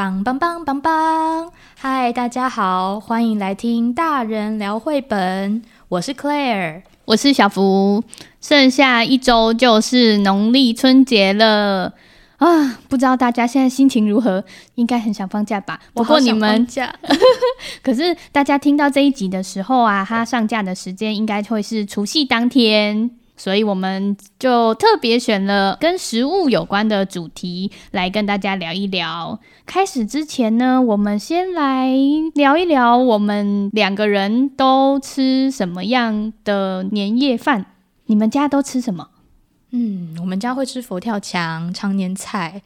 棒棒棒棒棒！嗨，大家好，欢迎来听大人聊绘本。我是 Claire，我是小福。剩下一周就是农历春节了啊！不知道大家现在心情如何？应该很想放假吧？不过你们假，可是大家听到这一集的时候啊，它上架的时间应该会是除夕当天。所以我们就特别选了跟食物有关的主题来跟大家聊一聊。开始之前呢，我们先来聊一聊我们两个人都吃什么样的年夜饭。你们家都吃什么？嗯，我们家会吃佛跳墙、常年菜。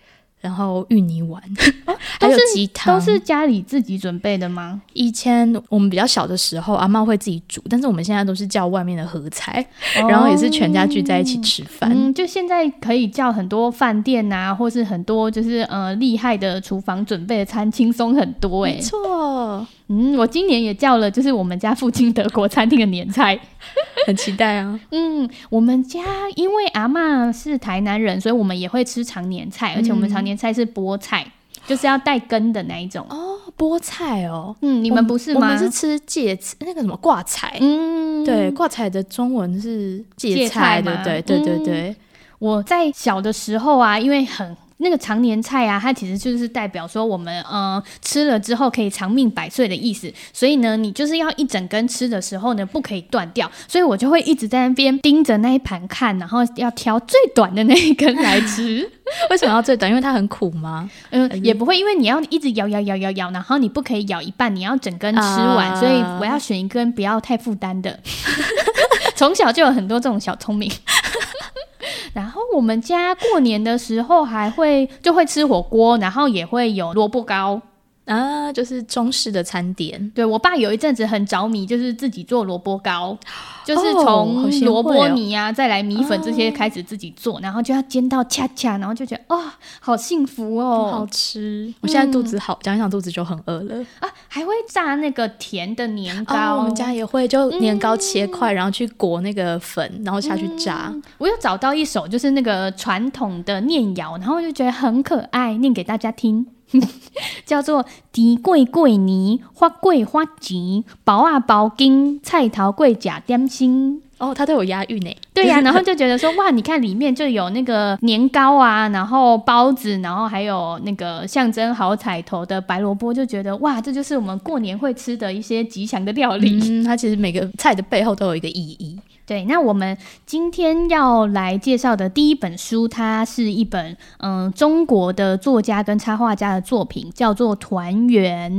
然后芋泥丸，哦、还有鸡汤，都是家里自己准备的吗？以前我们比较小的时候，阿妈会自己煮，但是我们现在都是叫外面的合菜，哦、然后也是全家聚在一起吃饭。嗯，就现在可以叫很多饭店啊，或是很多就是呃厉害的厨房准备的餐，轻松很多哎、欸。没错。嗯，我今年也叫了，就是我们家附近德国餐厅的年菜，很期待啊。嗯，我们家因为阿嬷是台南人，所以我们也会吃常年菜，而且我们常年菜是菠菜，嗯、就是要带根的那一种哦。菠菜哦，嗯，你们不是吗？我们是吃芥菜，那个什么挂菜。嗯，对，挂菜的中文是芥菜，对对对对对。嗯、我在小的时候啊，因为很。那个常年菜啊，它其实就是代表说我们呃吃了之后可以长命百岁的意思。所以呢，你就是要一整根吃的时候呢，不可以断掉。所以我就会一直在那边盯着那一盘看，然后要挑最短的那一根来吃。为什么要最短？因为它很苦吗？嗯，也不会，因为你要一直咬咬咬咬咬，然后你不可以咬一半，你要整根吃完。Uh、所以我要选一根不要太负担的。从小就有很多这种小聪明。然后我们家过年的时候还会就会吃火锅，然后也会有萝卜糕。啊，就是中式的餐点。对，我爸有一阵子很着迷，就是自己做萝卜糕，就是从萝卜泥啊，再来米粉这些开始自己做，然后就要煎到恰恰，然后就觉得哦，好幸福哦，好吃。我现在肚子好，讲一讲肚子就很饿了啊。还会炸那个甜的年糕，我们家也会，就年糕切块，然后去裹那个粉，然后下去炸。我有找到一首就是那个传统的念谣，然后就觉得很可爱，念给大家听。叫做甜粿粿年，发粿发钱，包啊包金，菜头粿吃点心。哦，它都有押韵呢。对呀、啊，然后就觉得说哇，你看里面就有那个年糕啊，然后包子，然后还有那个象征好彩头的白萝卜，就觉得哇，这就是我们过年会吃的一些吉祥的料理。嗯，它其实每个菜的背后都有一个意义。对，那我们今天要来介绍的第一本书，它是一本嗯中国的作家跟插画家的作品，叫做《团圆》。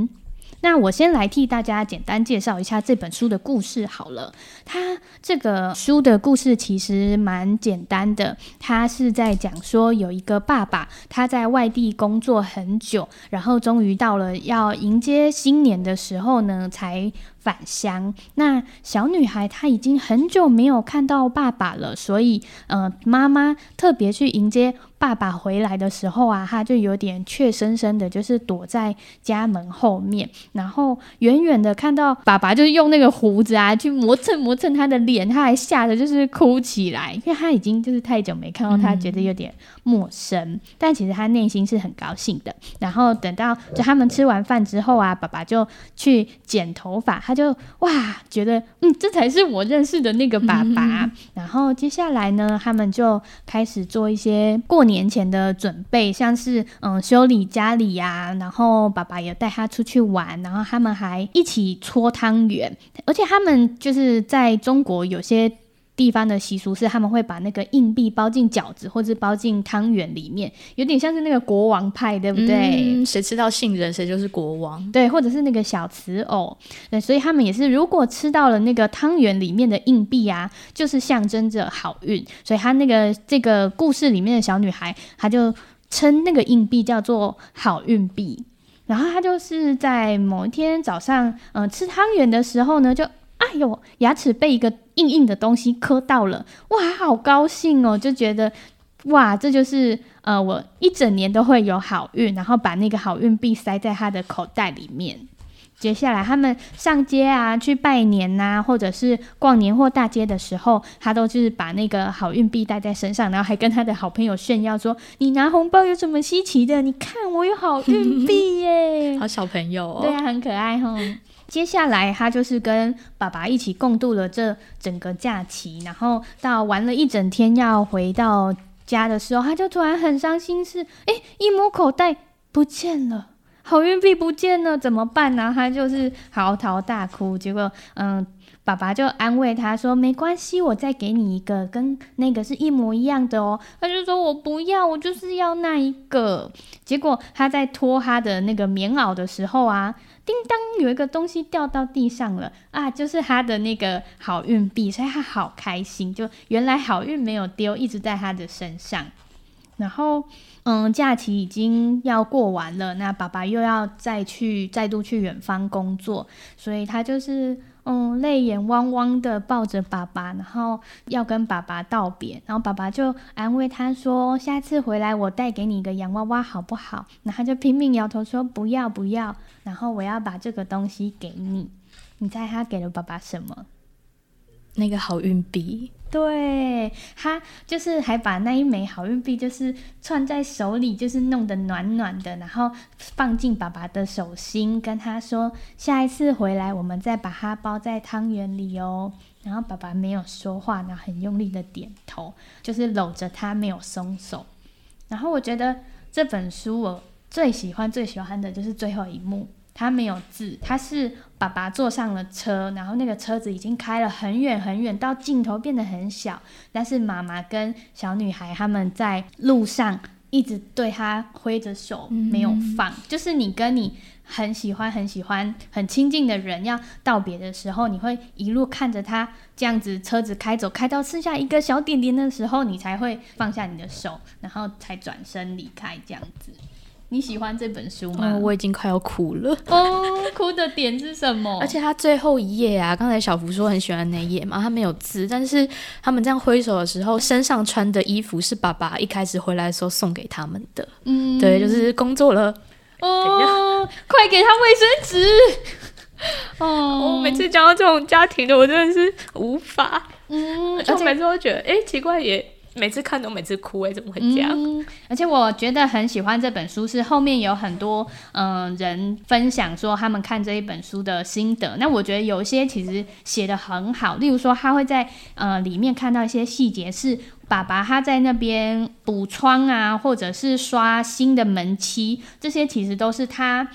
那我先来替大家简单介绍一下这本书的故事好了。它这个书的故事其实蛮简单的，它是在讲说有一个爸爸，他在外地工作很久，然后终于到了要迎接新年的时候呢，才返乡。那小女孩她已经很久没有看到爸爸了，所以呃，妈妈特别去迎接爸爸回来的时候啊，她就有点怯生生的，就是躲在家门后面，然后远远的看到爸爸就是用那个胡子啊去磨蹭磨蹭他的脸，他还吓得就是哭起来，因为他已经就是太久没看到他，觉得有点陌生。嗯、但其实他内心是很高兴的。然后等到就他们吃完饭之后啊，爸爸就去剪头发，他就哇觉得嗯，这才是我认识的那个爸爸。嗯、然后接下来呢，他们就开始做一些过年前的准备，像是嗯修理家里呀、啊，然后爸爸也带他出去玩，然后他们还一起搓汤圆，而且他们就是在中国有些地方的习俗是，他们会把那个硬币包进饺子或者包进汤圆里面，有点像是那个国王派，对不对？谁、嗯、吃到杏仁，谁就是国王。对，或者是那个小瓷偶。对，所以他们也是，如果吃到了那个汤圆里面的硬币啊，就是象征着好运。所以他那个这个故事里面的小女孩，她就称那个硬币叫做好运币。然后她就是在某一天早上，嗯、呃，吃汤圆的时候呢，就。哎呦，牙齿被一个硬硬的东西磕到了，哇，好高兴哦，就觉得哇，这就是呃，我一整年都会有好运，然后把那个好运币塞在他的口袋里面。接下来他们上街啊，去拜年呐、啊，或者是逛年货大街的时候，他都就是把那个好运币带在身上，然后还跟他的好朋友炫耀说：“你拿红包有什么稀奇的？你看我有好运币耶！” 好小朋友哦，对啊，很可爱哈。接下来他就是跟爸爸一起共度了这整个假期，然后到玩了一整天，要回到家的时候，他就突然很伤心，是哎，一摸口袋不见了。好运币不见了，怎么办呢？他就是嚎啕大哭。结果，嗯，爸爸就安慰他说：“没关系，我再给你一个，跟那个是一模一样的哦。”他就说：“我不要，我就是要那一个。”结果他在脱他的那个棉袄的时候啊，叮当，有一个东西掉到地上了啊，就是他的那个好运币，所以他好开心。就原来好运没有丢，一直在他的身上。然后，嗯，假期已经要过完了，那爸爸又要再去再度去远方工作，所以他就是嗯泪眼汪汪的抱着爸爸，然后要跟爸爸道别，然后爸爸就安慰他说：“下次回来我带给你一个洋娃娃好不好？”然后他就拼命摇头说：“不要不要。”然后我要把这个东西给你，你猜他给了爸爸什么？那个好运币。对，他就是还把那一枚好运币，就是串在手里，就是弄得暖暖的，然后放进爸爸的手心，跟他说：“下一次回来，我们再把它包在汤圆里哦。”然后爸爸没有说话，然后很用力的点头，就是搂着他没有松手。然后我觉得这本书我最喜欢最喜欢的就是最后一幕。他没有字，他是爸爸坐上了车，然后那个车子已经开了很远很远，到尽头变得很小。但是妈妈跟小女孩他们在路上一直对他挥着手，没有放。嗯、就是你跟你很喜欢、很喜欢、很亲近的人要道别的时候，你会一路看着他这样子车子开走，开到剩下一个小点点的时候，你才会放下你的手，然后才转身离开这样子。你喜欢这本书吗？哦，我已经快要哭了。哦，哭的点是什么？而且他最后一页啊，刚才小福说很喜欢那一页嘛，他没有字，但是他们这样挥手的时候，身上穿的衣服是爸爸一开始回来的时候送给他们的。嗯，对，就是工作了。哦，快给他卫生纸。哦，我每次讲到这种家庭的，我真的是无法。嗯，而且每次都觉得，哎，奇怪也。每次看都每次哭哎，怎么会这样？而且我觉得很喜欢这本书，是后面有很多嗯、人分享说他们看这一本书的心得。那我觉得有一些其实写得很好，例如说他会在呃里面看到一些细节，是爸爸他在那边补窗啊，或者是刷新的门漆，这些其实都是他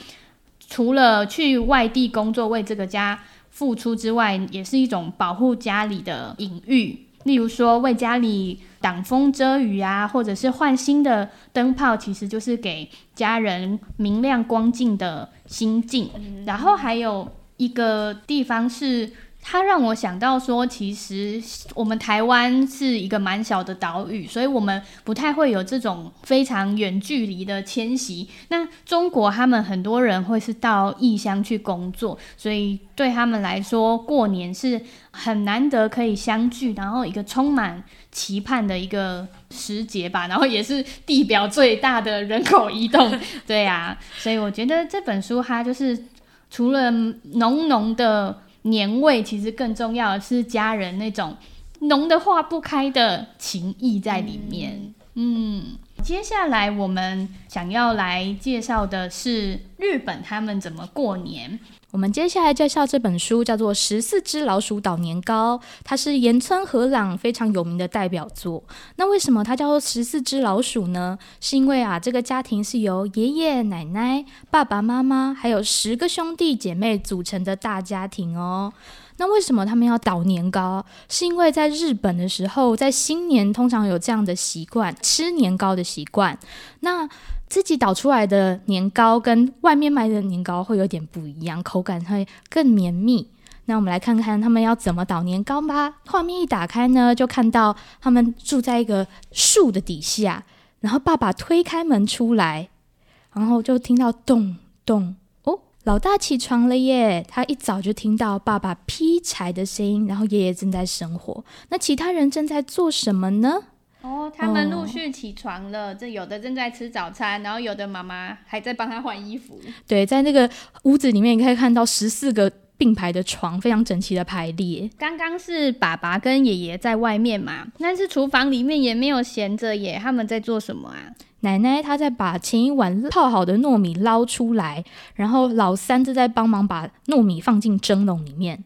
除了去外地工作为这个家付出之外，也是一种保护家里的隐喻。例如说为家里挡风遮雨啊，或者是换新的灯泡，其实就是给家人明亮光净的心境。然后还有一个地方是。它让我想到说，其实我们台湾是一个蛮小的岛屿，所以我们不太会有这种非常远距离的迁徙。那中国他们很多人会是到异乡去工作，所以对他们来说，过年是很难得可以相聚，然后一个充满期盼的一个时节吧。然后也是地表最大的人口移动，对啊，所以我觉得这本书它就是除了浓浓的。年味其实更重要的是家人那种浓的化不开的情谊在里面。嗯，接下来我们想要来介绍的是日本他们怎么过年。我们接下来介绍这本书叫做《十四只老鼠捣年糕》，它是岩村和朗非常有名的代表作。那为什么它叫做十四只老鼠呢？是因为啊，这个家庭是由爷爷奶奶、爸爸妈妈还有十个兄弟姐妹组成的大家庭哦。那为什么他们要捣年糕？是因为在日本的时候，在新年通常有这样的习惯，吃年糕的习惯。那自己捣出来的年糕跟外面卖的年糕会有点不一样，口感会更绵密。那我们来看看他们要怎么捣年糕吧。画面一打开呢，就看到他们住在一个树的底下，然后爸爸推开门出来，然后就听到咚咚，老大起床了耶！他一早就听到爸爸劈柴的声音，然后爷爷正在生火。那其他人正在做什么呢？哦，他们陆续起床了，这、哦、有的正在吃早餐，然后有的妈妈还在帮他换衣服。对，在那个屋子里面，你可以看到十四个并排的床，非常整齐的排列。刚刚是爸爸跟爷爷在外面嘛，但是厨房里面也没有闲着耶，他们在做什么啊？奶奶她在把前一晚泡好的糯米捞出来，然后老三正在帮忙把糯米放进蒸笼里面。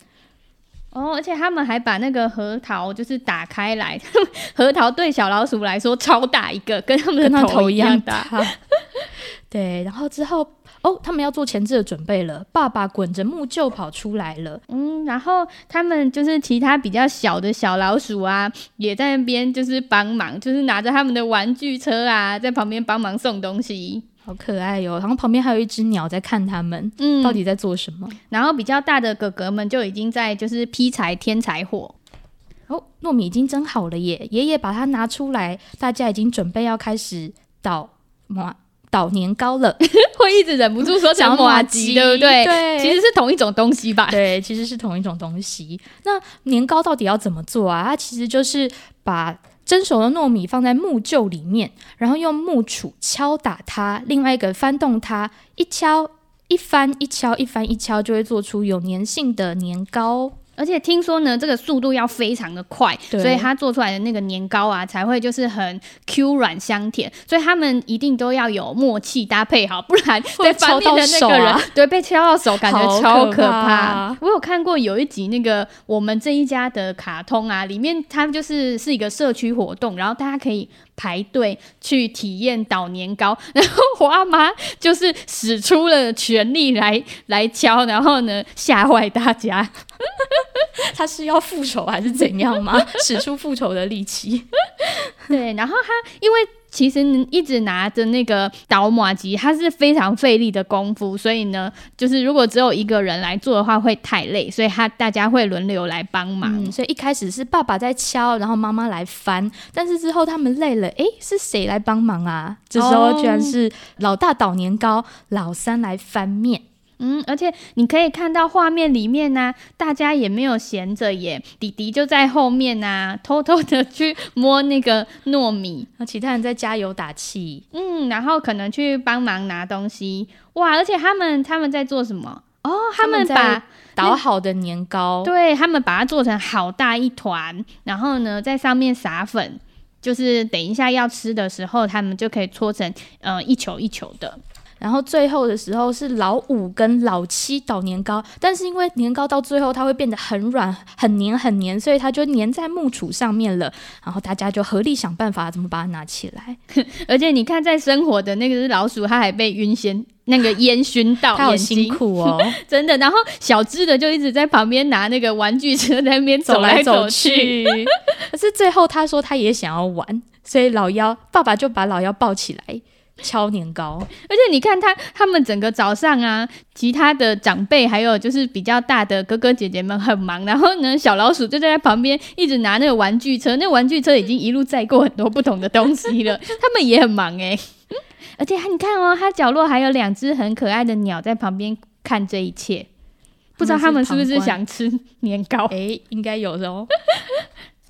哦，而且他们还把那个核桃就是打开来，核桃对小老鼠来说超大一个，跟他们的头一样大。对，然后之后哦，他们要做前置的准备了。爸爸滚着木臼跑出来了，嗯，然后他们就是其他比较小的小老鼠啊，也在那边就是帮忙，就是拿着他们的玩具车啊，在旁边帮忙送东西。好可爱哟、喔！然后旁边还有一只鸟在看他们，嗯，到底在做什么？然后比较大的哥哥们就已经在就是劈柴添柴火。哦，糯米已经蒸好了耶！爷爷把它拿出来，大家已经准备要开始捣麻捣年糕了。会一直忍不住说成麻吉，对不对？对，其实是同一种东西吧？对，其实是同一种东西。那年糕到底要怎么做啊？它其实就是把。蒸熟的糯米放在木臼里面，然后用木杵敲打它，另外一个翻动它，一敲一翻，一敲一翻，一敲就会做出有粘性的年糕。而且听说呢，这个速度要非常的快，所以它做出来的那个年糕啊，才会就是很 Q 软香甜。所以他们一定都要有默契搭配好，不然 被翻面的那个人，啊、对，被敲到手，感觉超可怕。可怕。我有看过有一集那个我们这一家的卡通啊，里面他们就是是一个社区活动，然后大家可以排队去体验捣年糕，然后花妈就是使出了全力来来敲，然后呢吓坏大家。他是要复仇还是怎样吗？使出复仇的力气。对，然后他因为其实一直拿着那个倒马机，它是非常费力的功夫，所以呢，就是如果只有一个人来做的话会太累，所以他大家会轮流来帮忙。嗯，所以一开始是爸爸在敲，然后妈妈来翻，但是之后他们累了，诶，是谁来帮忙啊？这时候居然是老大捣年糕，老三来翻面。嗯，而且你可以看到画面里面呢、啊，大家也没有闲着耶，弟弟就在后面呐、啊，偷偷的去摸那个糯米，那其他人在加油打气，嗯，然后可能去帮忙拿东西，哇，而且他们他们在做什么？哦，他们把捣好的年糕，对，他们把它做成好大一团，然后呢，在上面撒粉，就是等一下要吃的时候，他们就可以搓成呃一球一球的。然后最后的时候是老五跟老七捣年糕，但是因为年糕到最后它会变得很软、很黏、很黏，所以它就粘在木杵上面了。然后大家就合力想办法怎么把它拿起来。而且你看，在生活的那个是老鼠，它还被晕仙那个烟熏到，它好辛苦哦，真的。然后小智的就一直在旁边拿那个玩具车在那边走来走去。可是最后他说他也想要玩，所以老幺爸爸就把老幺抱起来。敲年糕，而且你看他他们整个早上啊，其他的长辈还有就是比较大的哥哥姐姐们很忙，然后呢，小老鼠就在他旁边一直拿那个玩具车，那玩具车已经一路载过很多不同的东西了，他们也很忙哎、欸。而且你看哦，他角落还有两只很可爱的鸟在旁边看这一切，不知道他们是不是想吃年糕？哎、欸，应该有的哦。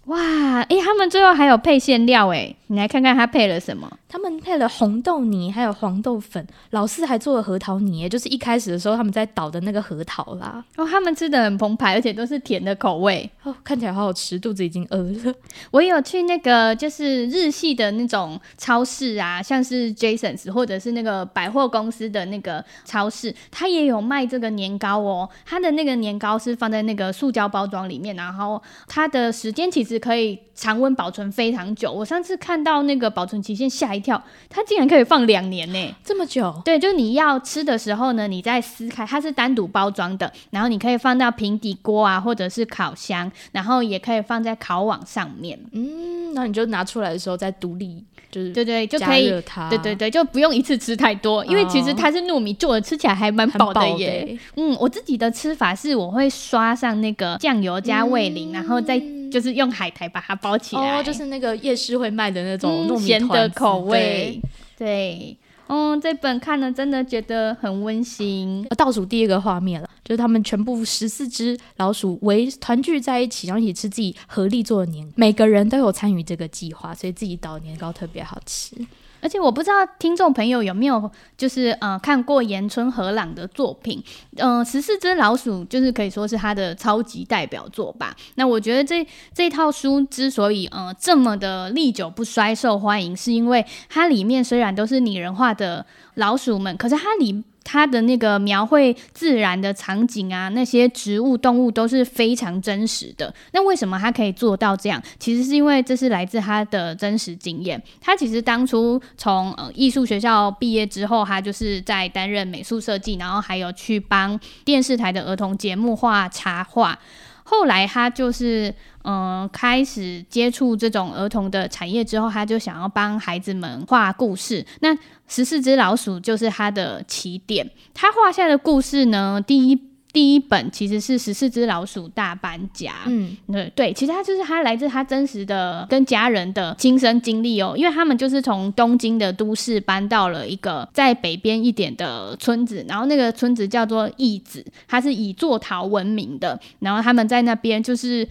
哇，哎、欸，他们最后还有配馅料哎，你来看看他配了什么？他们配了红豆泥，还有黄豆粉。老四还做了核桃泥，就是一开始的时候他们在捣的那个核桃啦。哦，他们吃的很澎湃，而且都是甜的口味哦，看起来好好吃，肚子已经饿了。我有去那个就是日系的那种超市啊，像是 Jasons 或者是那个百货公司的那个超市，它也有卖这个年糕哦。它的那个年糕是放在那个塑胶包装里面，然后它的时间其实。可以常温保存非常久。我上次看到那个保存期限，吓一跳，它竟然可以放两年呢，这么久？对，就是你要吃的时候呢，你再撕开，它是单独包装的，然后你可以放到平底锅啊，或者是烤箱，然后也可以放在烤网上面。嗯，那你就拿出来的时候再独立，就是对对，就可以，对对对，就不用一次吃太多，因为其实它是糯米做的，吃起来还蛮饱的耶的。嗯，我自己的吃法是，我会刷上那个酱油加味淋，嗯，然后再。就是用海苔把它包起来，哦，就是那个夜市会卖的那种糯米咸的口味。对，嗯，这本看了真的觉得很温馨。倒数第二个画面了，就是他们全部十四只老鼠围团聚在一起，然后一起吃自己合力做的年，每个人都有参与这个计划，所以自己捣年糕特别好吃。而且我不知道听众朋友有没有就是呃看过岩村和朗的作品，嗯、呃，十四只老鼠就是可以说是他的超级代表作吧。那我觉得这这套书之所以呃这么的历久不衰受欢迎，是因为它里面虽然都是拟人化的老鼠们，可是它里。他的那个描绘自然的场景啊，那些植物、动物都是非常真实的。那为什么他可以做到这样？其实是因为这是来自他的真实经验。他其实当初从呃艺术学校毕业之后，他就是在担任美术设计，然后还有去帮电视台的儿童节目画插画。后来他就是嗯、开始接触这种儿童的产业之后，他就想要帮孩子们画故事。那十四只老鼠就是他的起点。他画下的故事呢，第一第一本其实是十四只老鼠大搬家。嗯，对对，其实他就是他来自他真实的跟家人的亲身经历哦，因为他们就是从东京的都市搬到了一个在北边一点的村子，然后那个村子叫做义子，它是以做陶闻名的。然后他们在那边就是。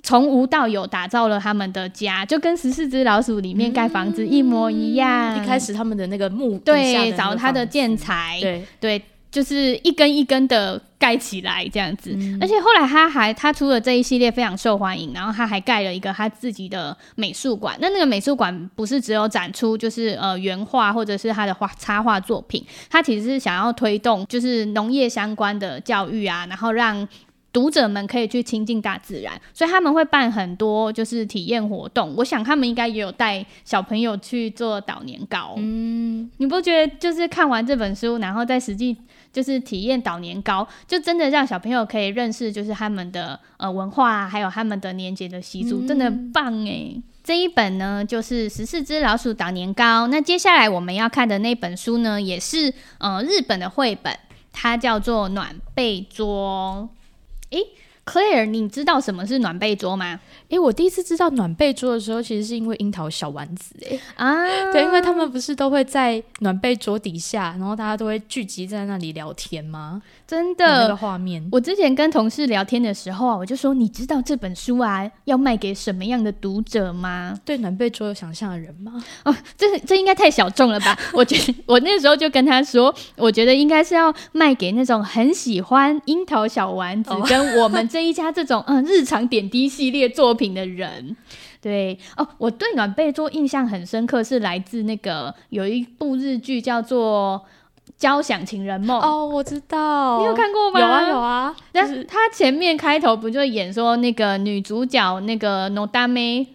从无到有打造了他们的家，就跟十四只老鼠里面盖房子一模一样。一开始他们的那个木对，找他的建材，对对，就是一根一根的盖起来这样子。嗯、而且后来他还他出了这一系列非常受欢迎，然后他还盖了一个他自己的美术馆。那那个美术馆不是只有展出就是呃原画或者是他的画插画作品，他其实是想要推动就是农业相关的教育啊，然后让。读者们可以去亲近大自然，所以他们会办很多就是体验活动。我想他们应该也有带小朋友去做捣年糕。嗯，你不觉得就是看完这本书，然后再实际就是体验捣年糕，就真的让小朋友可以认识就是他们的呃文化，还有他们的年节的习俗，嗯、真的很棒诶。这一本呢就是十四只老鼠捣年糕。那接下来我们要看的那本书呢，也是呃日本的绘本，它叫做暖被桌。诶，Claire，你知道什么是暖被桌吗？诶，我第一次知道暖被桌的时候，其实是因为樱桃小丸子。诶啊，对，因为他们不是都会在暖被桌底下，然后大家都会聚集在那里聊天吗？真的，那个画面。我之前跟同事聊天的时候啊，我就说，你知道这本书啊要卖给什么样的读者吗？对暖被桌有想象的人吗？哦，这这应该太小众了吧？我觉得我那时候就跟他说，我觉得应该是要卖给那种很喜欢樱桃小丸子跟我们这一家这种嗯日常点滴系列作品的人。对哦，我对暖被桌印象很深刻，是来自那个有一部日剧叫做。交响情人梦哦，我知道，你有看过吗？有啊有啊，但是他前面开头不就演说那个女主角那个 Nodame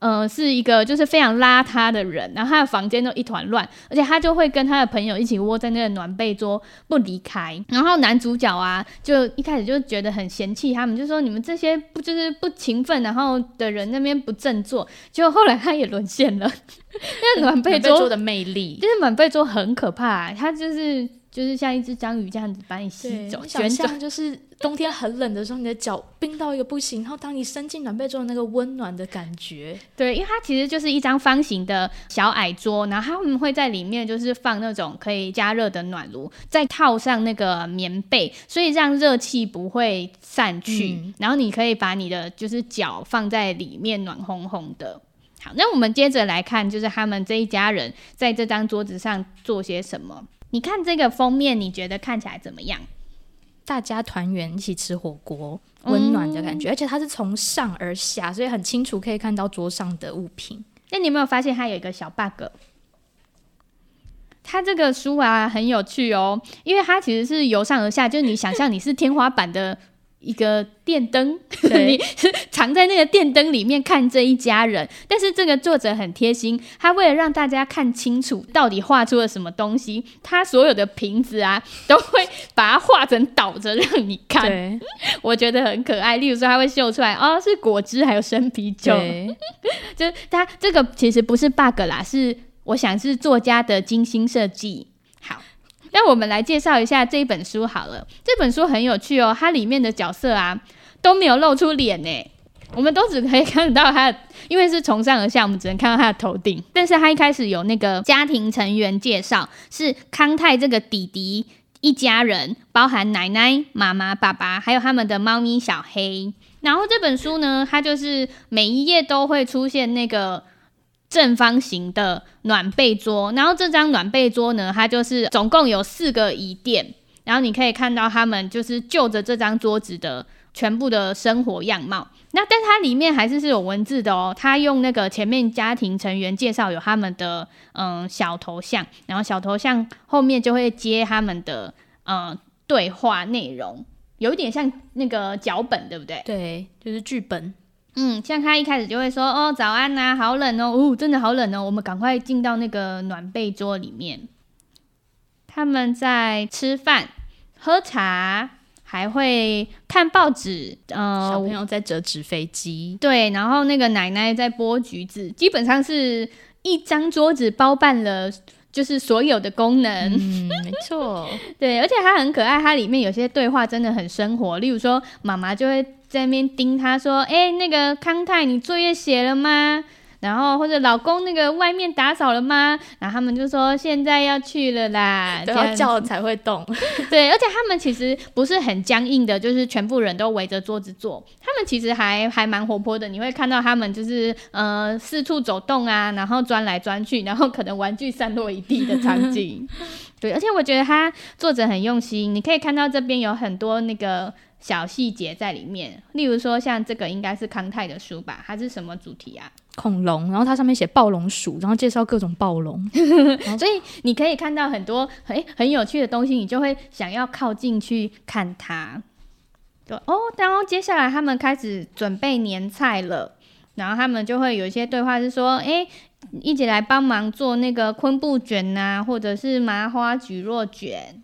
呃，是一个就是非常邋遢的人，然后他的房间都一团乱，而且他就会跟他的朋友一起窝在那个暖被桌不离开。然后男主角啊，就一开始就觉得很嫌弃他们，就说你们这些不就是不勤奋，然后的人那边不振作。结果后来他也沦陷了，那暖被桌的魅力，就是暖被桌很可怕啊，他就是。就是像一只章鱼这样子把你吸走，想象 就是冬天很冷的时候，你的脚冰到一个不行，然后当你伸进暖被中的那个温暖的感觉。对，因为它其实就是一张方形的小矮桌，然后他们会在里面就是放那种可以加热的暖炉，再套上那个棉被，所以让热气不会散去。嗯、然后你可以把你的就是脚放在里面，暖烘烘的。好，那我们接着来看，就是他们这一家人在这张桌子上做些什么。你看这个封面，你觉得看起来怎么样？大家团圆一起吃火锅，温暖的感觉，嗯、而且它是从上而下，所以很清楚可以看到桌上的物品。那你有没有发现它有一个小 bug？它这个书啊很有趣哦，因为它其实是由上而下，就是你想象你是天花板的。一个电灯，对 你藏在那个电灯里面看这一家人。但是这个作者很贴心，他为了让大家看清楚到底画出了什么东西，他所有的瓶子啊 都会把它画成倒着让你看。对 我觉得很可爱。例如说，他会秀出来哦，是果汁还有生啤酒，对就是他这个其实不是 bug 啦，是我想是作家的精心设计。那我们来介绍一下这本书好了。这本书很有趣哦，它里面的角色啊都没有露出脸呢。我们都只可以看到他，因为是从上而下，我们只能看到他的头顶。但是他一开始有那个家庭成员介绍，是康泰这个弟弟一家人，包含奶奶、妈妈、爸爸，还有他们的猫咪小黑。然后这本书呢，它就是每一页都会出现那个正方形的暖被桌，然后这张暖被桌呢，它就是总共有四个椅垫，然后你可以看到他们就是就着这张桌子的。全部的生活样貌，那但它里面还是是有文字的哦。它用那个前面家庭成员介绍有他们的嗯小头像，然后小头像后面就会接他们的嗯对话内容，有一点像那个脚本，对不对？对，就是剧本。嗯，像他一开始就会说哦早安呐、啊，好冷哦，哦真的好冷哦，我们赶快进到那个暖被桌里面。他们在吃饭喝茶。还会看报纸，呃，小朋友在折纸飞机，对，然后那个奶奶在剥橘子，基本上是一张桌子包办了，就是所有的功能。嗯，没错，对，而且它很可爱，它里面有些对话真的很生活，例如说妈妈就会在那边盯他说：“哎，那个康泰，你作业写了吗？”然后或者老公那个外面打扫了吗？然后他们就说现在要去了啦，都要叫才会动。对，而且他们其实不是很僵硬的，就是全部人都围着桌子坐。他们其实还还蛮活泼的，你会看到他们就是呃四处走动啊，然后钻来钻去，然后可能玩具散落一地的场景。对，而且我觉得他作者很用心，你可以看到这边有很多那个小细节在里面，例如说像这个应该是康泰的书吧？它是什么主题啊？恐龙，然后它上面写暴龙鼠，然后介绍各种暴龙，所以你可以看到很多很很有趣的东西，你就会想要靠近去看它。对哦，然后接下来他们开始准备年菜了，然后他们就会有一些对话是说，哎，一起来帮忙做那个昆布卷呐，或者是麻花菊若卷，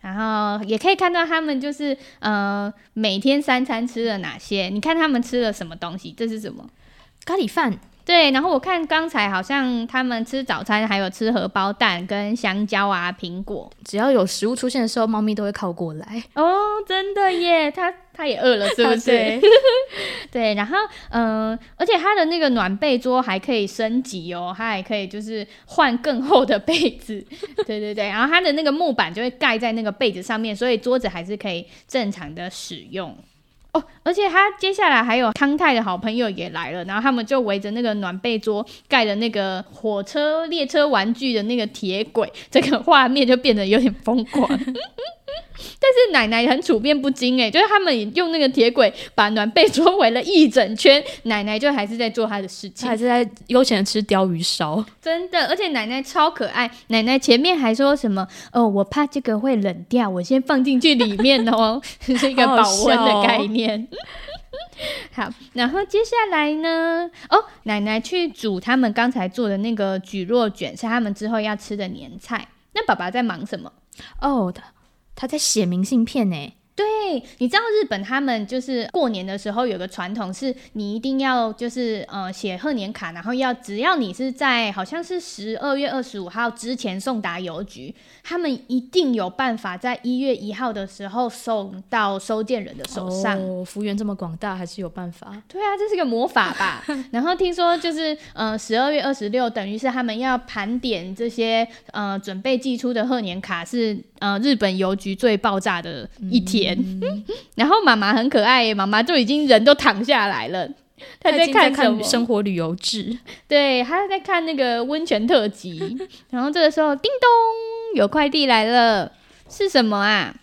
然后也可以看到他们就是呃每天三餐吃了哪些，你看他们吃了什么东西，这是什么？咖喱饭，对，然后我看刚才好像他们吃早餐，还有吃荷包蛋跟香蕉啊、苹果。只要有食物出现的时候，猫咪都会靠过来。哦，真的耶，它它也饿了，是不是？对，对，然后嗯、呃，而且它的那个暖被桌还可以升级哦，它还可以就是换更厚的被子。对对对，然后它的那个木板就会盖在那个被子上面，所以桌子还是可以正常的使用。哦，而且他接下来还有康泰的好朋友也来了，然后他们就围着那个暖被桌盖的那个火车列车玩具的那个铁轨，这个画面就变得有点疯狂。但是奶奶很处变不惊哎，就是他们用那个铁轨把暖被捉围了一整圈，奶奶就还是在做她的事情，还是在悠闲的吃鲷鱼烧。真的，而且奶奶超可爱，奶奶前面还说什么哦，我怕这个会冷掉，我先放进去里面哦，是一个保温的概念。好，好，然后接下来呢？哦，奶奶去煮他们刚才做的那个蒟蒻卷，是他们之后要吃的年菜。那爸爸在忙什么？哦，他在写明信片呢。对，你知道日本他们就是过年的时候有个传统，是你一定要就是呃写贺年卡，然后要只要你是在好像是十二月二十五号之前送达邮局，他们一定有办法在一月一号的时候送到收件人的手上。哦，幅员这么广大，还是有办法。对啊，这是个魔法吧？然后听说就是呃十二月二十六，等于是他们要盘点这些呃准备寄出的贺年卡是呃日本邮局最爆炸的一天。嗯、然后妈妈很可爱耶，妈妈就已经人都躺下来了，她在看什么？生活旅游志。对，她在看那个温泉特辑。然后这个时候，叮咚，有快递来了，是什么啊？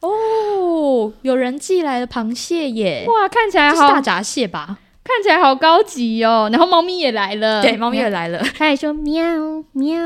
哦，有人寄来了螃蟹耶！哇，看起来好大闸蟹吧？看起来好高级哦，然后猫咪也来了，对，猫咪也来了，它还说喵喵，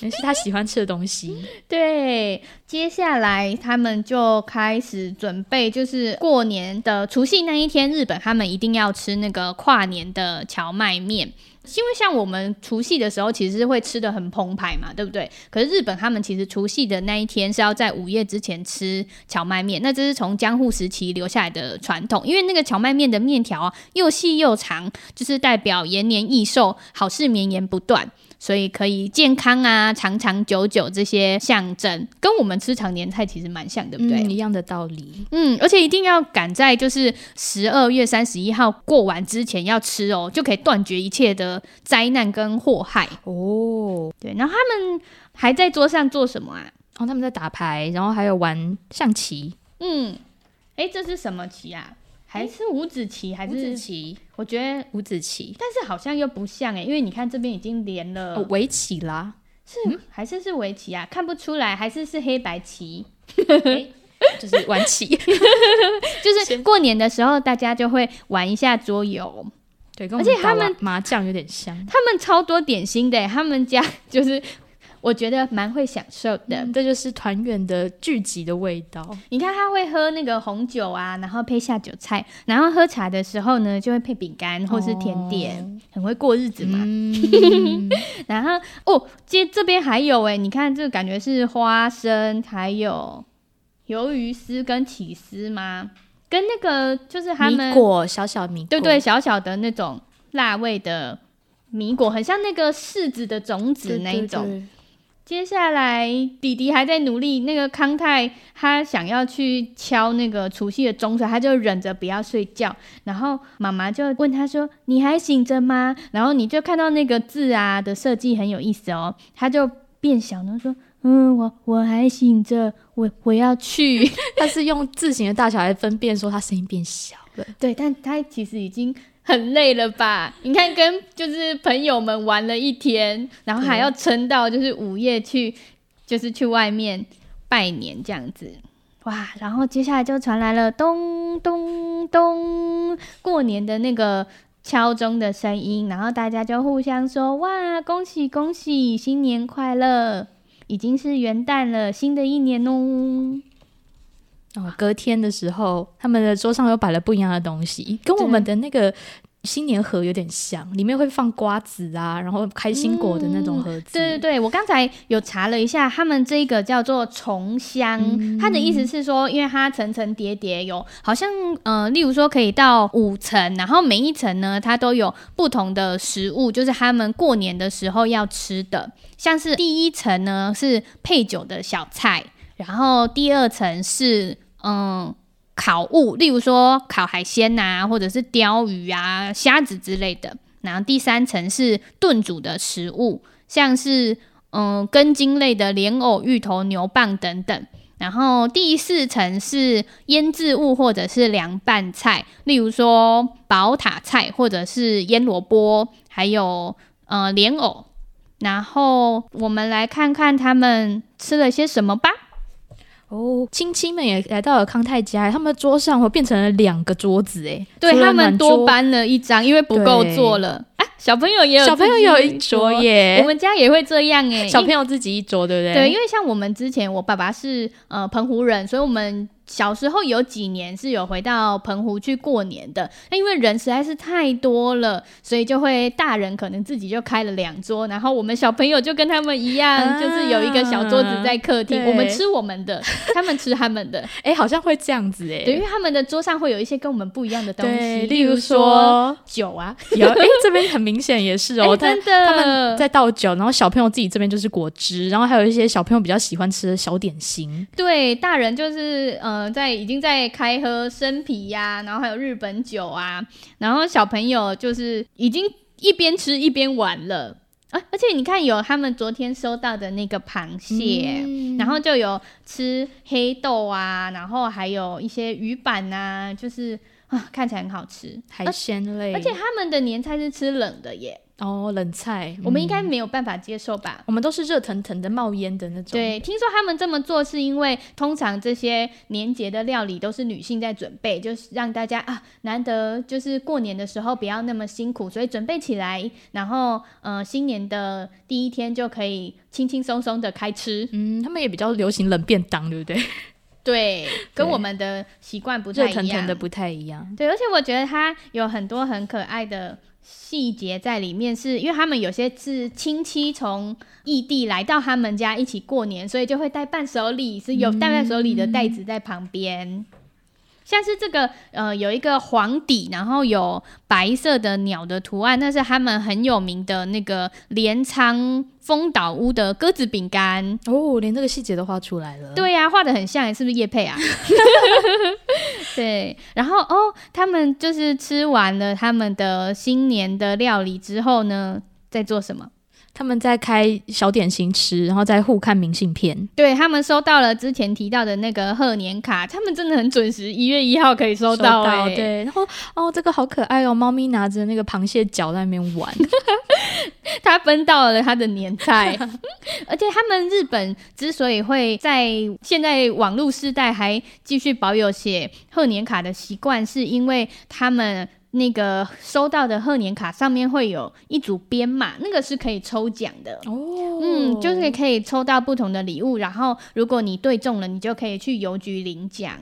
那是它喜欢吃的东西。对，接下来他们就开始准备，就是过年的除夕那一天，日本他们一定要吃那个跨年的荞麦面。因为像我们除夕的时候，其实是会吃的很澎湃嘛，对不对？可是日本他们其实除夕的那一天是要在午夜之前吃荞麦面，那这是从江户时期留下来的传统。因为那个荞麦面的面条啊又细又长，就是代表延年益寿、好事绵延不断。所以可以健康啊，长长久久这些象征，跟我们吃常年菜其实蛮像，对不对？嗯，一样的道理。嗯，而且一定要赶在就是十二月三十一号过完之前要吃哦，就可以断绝一切的灾难跟祸害哦。对，然后他们还在桌上做什么啊？哦，他们在打牌，然后还有玩象棋。嗯，哎，这是什么棋啊？还是五子棋？还是五子棋？我觉得五子棋，但是好像又不像哎，因为你看这边已经连了围棋啦，是、嗯、还是是围棋啊？看不出来，还是是黑白棋？就是玩棋 就是过年的时候大家就会玩一下桌游，对，而且他们麻将有点像，他们超多点心的，他们家就是。我觉得蛮会享受的，嗯、这就是团圆的聚集的味道。你看他会喝那个红酒啊，然后配下酒菜，然后喝茶的时候呢，就会配饼干或是甜点，哦、很会过日子嘛。嗯、然后哦，接这边还有哎，你看这个感觉是花生，还有鱿鱼丝跟起司吗？跟那个就是他们米果小小米果，对对，小小的那种辣味的米果，很像那个柿子的种子那一种。对对对接下来，弟弟还在努力。那个康泰他想要去敲那个除夕的钟声，他就忍着不要睡觉。然后妈妈就问他说：“你还醒着吗？”然后你就看到那个字啊的设计很有意思哦，他就变小，然后说：“嗯，我我还醒着，我我要去。”他是用字形的大小来分辨说他声音变小了。对，但他其实已经。很累了吧？你看，跟就是朋友们玩了一天，然后还要撑到就是午夜去，就是去外面拜年这样子，哇！然后接下来就传来了咚咚咚过年的那个敲钟的声音，然后大家就互相说：“哇，恭喜恭喜，新年快乐！已经是元旦了，新的一年哦。”哦，隔天的时候，他们的桌上又摆了不一样的东西，跟我们的那个新年盒有点像，里面会放瓜子啊，然后开心果的那种盒子。嗯、对对对，我刚才有查了一下，他们这个叫做重香，嗯、它的意思是说，因为它层层叠叠有，好像呃，例如说可以到五层，然后每一层呢，它都有不同的食物，就是他们过年的时候要吃的，像是第一层呢是配酒的小菜。然后第二层是嗯烤物，例如说烤海鲜呐、啊，或者是鲷鱼啊、虾子之类的。然后第三层是炖煮的食物，像是嗯根茎类的莲藕、芋头、牛蒡等等。然后第四层是腌制物或者是凉拌菜，例如说宝塔菜或者是腌萝卜，还有呃莲藕。然后我们来看看他们吃了些什么吧。哦，亲戚们也来到了康泰家，他们的桌上会变成了两个桌子，诶，对他们多搬了一张，因为不够坐了。哎，小朋友也有，小朋友有一桌耶，我们家也会这样哎，小朋友自己一桌，对不对？对，因为像我们之前，我爸爸是呃澎湖人，所以我们。小时候有几年是有回到澎湖去过年的，那因为人实在是太多了，所以就会大人可能自己就开了两桌，然后我们小朋友就跟他们一样，啊、就是有一个小桌子在客厅，我们吃我们的，他们吃他们的，哎、欸，好像会这样子哎，对，因为他们的桌上会有一些跟我们不一样的东西，例如说酒啊，有，哎、欸，这边很明显也是哦、喔，真的，他们在倒酒，然后小朋友自己这边就是果汁，然后还有一些小朋友比较喜欢吃的小点心，对，大人就是呃在已经在。开喝生啤呀、啊，然后还有日本酒啊，然后小朋友就是已经一边吃一边玩了啊！而且你看，有他们昨天收到的那个螃蟹，嗯、然后就有吃黑豆啊，然后还有一些鱼板啊，就是啊，看起来很好吃，海鲜类。而且他们的年菜是吃冷的耶。哦，冷菜，我们应该没有办法接受吧？嗯、我们都是热腾腾的冒烟的那种。对，听说他们这么做是因为通常这些年节的料理都是女性在准备，就是让大家啊难得就是过年的时候不要那么辛苦，所以准备起来，然后呃新年的第一天就可以轻轻松松的开吃。嗯，他们也比较流行冷便当，对不对？对，跟我们的习惯不太一样，热腾腾的不太一样。对，而且我觉得它有很多很可爱的。细节在里面是，是因为他们有些是亲戚从异地来到他们家一起过年，所以就会带伴手礼，是有带伴手礼的袋子在旁边。像是这个呃有一个黄底，然后有白色的鸟的图案，那是他们很有名的那个镰仓丰岛屋的鸽子饼干哦，连这个细节都画出来了。对呀、啊，画的很像，是不是叶佩啊？对，然后哦，他们就是吃完了他们的新年的料理之后呢，在做什么？他们在开小点心吃，然后再互看明信片。对，他们收到了之前提到的那个贺年卡，他们真的很准时，一月一号可以收到，欸。收到，对，然后哦，这个好可爱哦，猫咪拿着那个螃蟹脚在那边玩，它分到了它的年菜。而且他们日本之所以会在现在网络时代还继续保有写贺年卡的习惯，是因为他们。那个收到的贺年卡上面会有一组编码，那个是可以抽奖的哦。嗯，就是可以抽到不同的礼物，然后如果你对中了，你就可以去邮局领奖。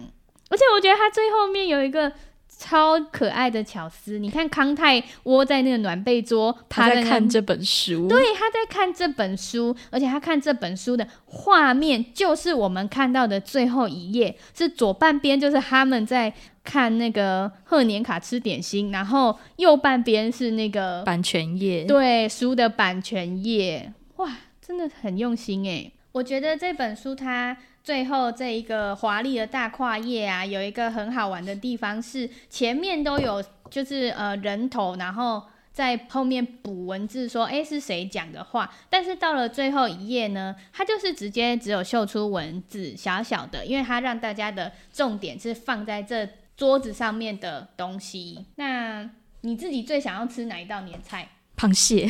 而且我觉得它最后面有一个超可爱的巧思，你看康泰窝在那个暖被桌，他在看这本书。对，他在看这本书，而且他看这本书的画面就是我们看到的最后一页，是左半边就是他们在。看那个贺年卡吃点心，然后右半边是那个版权页，对，书的版权页，哇，真的很用心诶。我觉得这本书它最后这一个华丽的大跨页啊，有一个很好玩的地方是前面都有就是呃人头，然后在后面补文字说诶是谁讲的话，但是到了最后一页呢，它就是直接只有秀出文字小小的，因为它让大家的重点是放在这。桌子上面的东西，那你自己最想要吃哪一道年菜？螃蟹，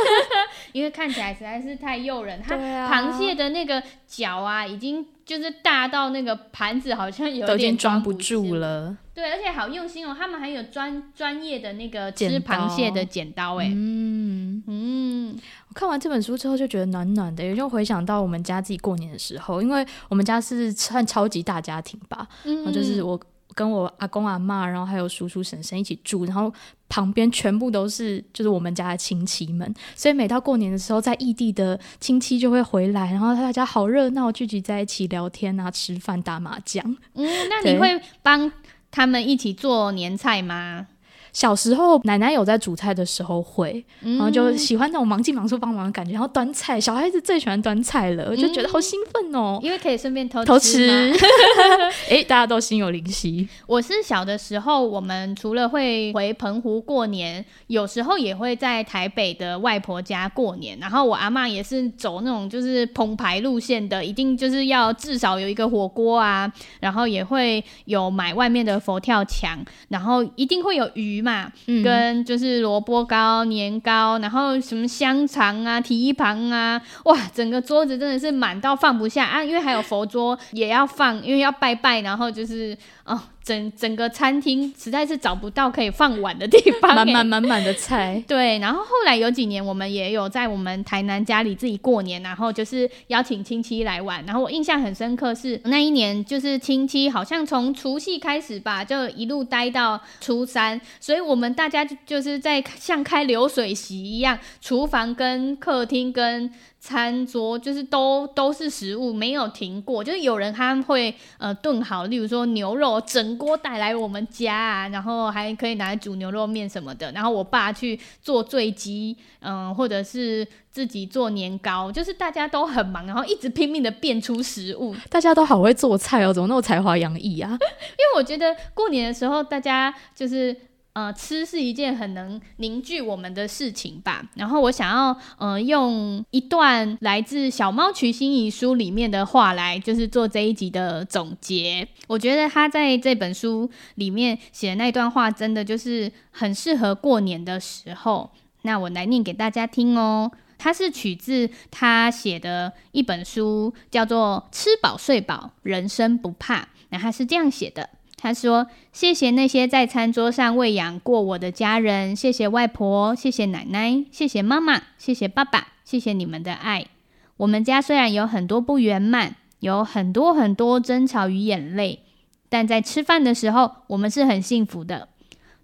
因为看起来实在是太诱人。它螃蟹的那个脚啊，已经就是大到那个盘子好像有点装不住了。对，而且好用心哦，他们还有专专业的那个吃螃蟹的剪刀哎。嗯嗯，我看完这本书之后就觉得暖暖的，也就回想到我们家自己过年的时候，因为我们家是算超级大家庭吧，嗯，然后就是我。跟我阿公阿妈，然后还有叔叔婶婶一起住，然后旁边全部都是就是我们家的亲戚们，所以每到过年的时候，在异地的亲戚就会回来，然后大家好热闹，聚集在一起聊天啊、吃饭、打麻将。嗯，那你会帮他们一起做年菜吗？小时候奶奶有在煮菜的时候会，然后就喜欢那种忙进忙出帮忙的感觉，然后端菜，小孩子最喜欢端菜了，我就觉得好兴奋哦，因为可以顺便偷偷吃。哎，大家都心有灵犀。我是小的时候，我们除了会回澎湖过年，有时候也会在台北的外婆家过年。然后我阿妈也是走那种就是澎湃路线的，一定就是要至少有一个火锅啊，然后也会有买外面的佛跳墙，然后一定会有鱼。嘛，跟就是萝卜糕、年糕，然后什么香肠啊、蹄膀啊，哇，整个桌子真的是满到放不下啊！因为还有佛桌也要放，因为要拜拜，然后就是哦。整整个餐厅实在是找不到可以放碗的地方，满满满满的菜。对，然后后来有几年，我们也有在我们台南家里自己过年，然后就是邀请亲戚来玩。然后我印象很深刻是那一年，就是亲戚好像从除夕开始吧，就一路待到初三，所以我们大家就是在像开流水席一样，厨房跟客厅跟。餐桌就是都都是食物，没有停过。就是有人他会呃炖好，例如说牛肉整锅带来我们家啊，然后还可以拿来煮牛肉面什么的。然后我爸去做醉鸡，嗯、呃，或者是自己做年糕，就是大家都很忙，然后一直拼命的变出食物。大家都好会做菜哦，怎么那么才华洋溢啊？因为我觉得过年的时候大家就是。呃，吃是一件很能凝聚我们的事情吧。然后我想要，呃，用一段来自《小猫瞿心怡》书里面的话来，就是做这一集的总结。我觉得他在这本书里面写的那段话，真的就是很适合过年的时候。那我来念给大家听哦。它是取自他写的一本书，叫做《吃饱睡饱，人生不怕》。那他是这样写的。他说：“谢谢那些在餐桌上喂养过我的家人，谢谢外婆，谢谢奶奶，谢谢妈妈，谢谢爸爸，谢谢你们的爱。我们家虽然有很多不圆满，有很多很多争吵与眼泪，但在吃饭的时候，我们是很幸福的。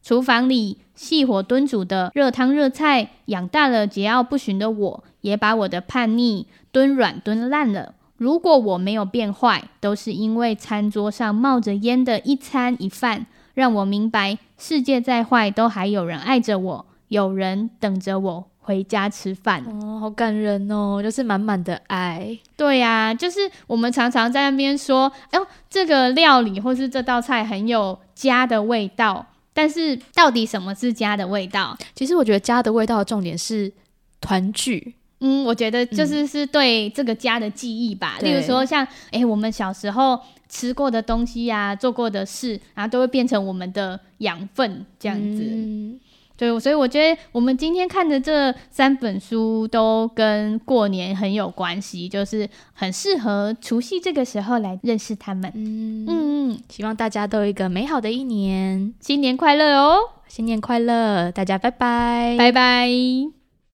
厨房里细火炖煮的热汤热菜，养大了桀骜不驯的我，也把我的叛逆炖软炖烂了。”如果我没有变坏，都是因为餐桌上冒着烟的一餐一饭，让我明白世界再坏，都还有人爱着我，有人等着我回家吃饭。哦，好感人哦，就是满满的爱。对呀、啊，就是我们常常在那边说，哎呦，这个料理或是这道菜很有家的味道。但是，到底什么是家的味道？其实我觉得家的味道的重点是团聚。嗯，我觉得就是是对这个家的记忆吧。嗯、例如说像，像、欸、哎，我们小时候吃过的东西呀、啊，做过的事，然后都会变成我们的养分，这样子。嗯对，所以我觉得我们今天看的这三本书都跟过年很有关系，就是很适合除夕这个时候来认识他们。嗯嗯，希望大家都有一个美好的一年，新年快乐哦！新年快乐，大家拜拜，拜拜。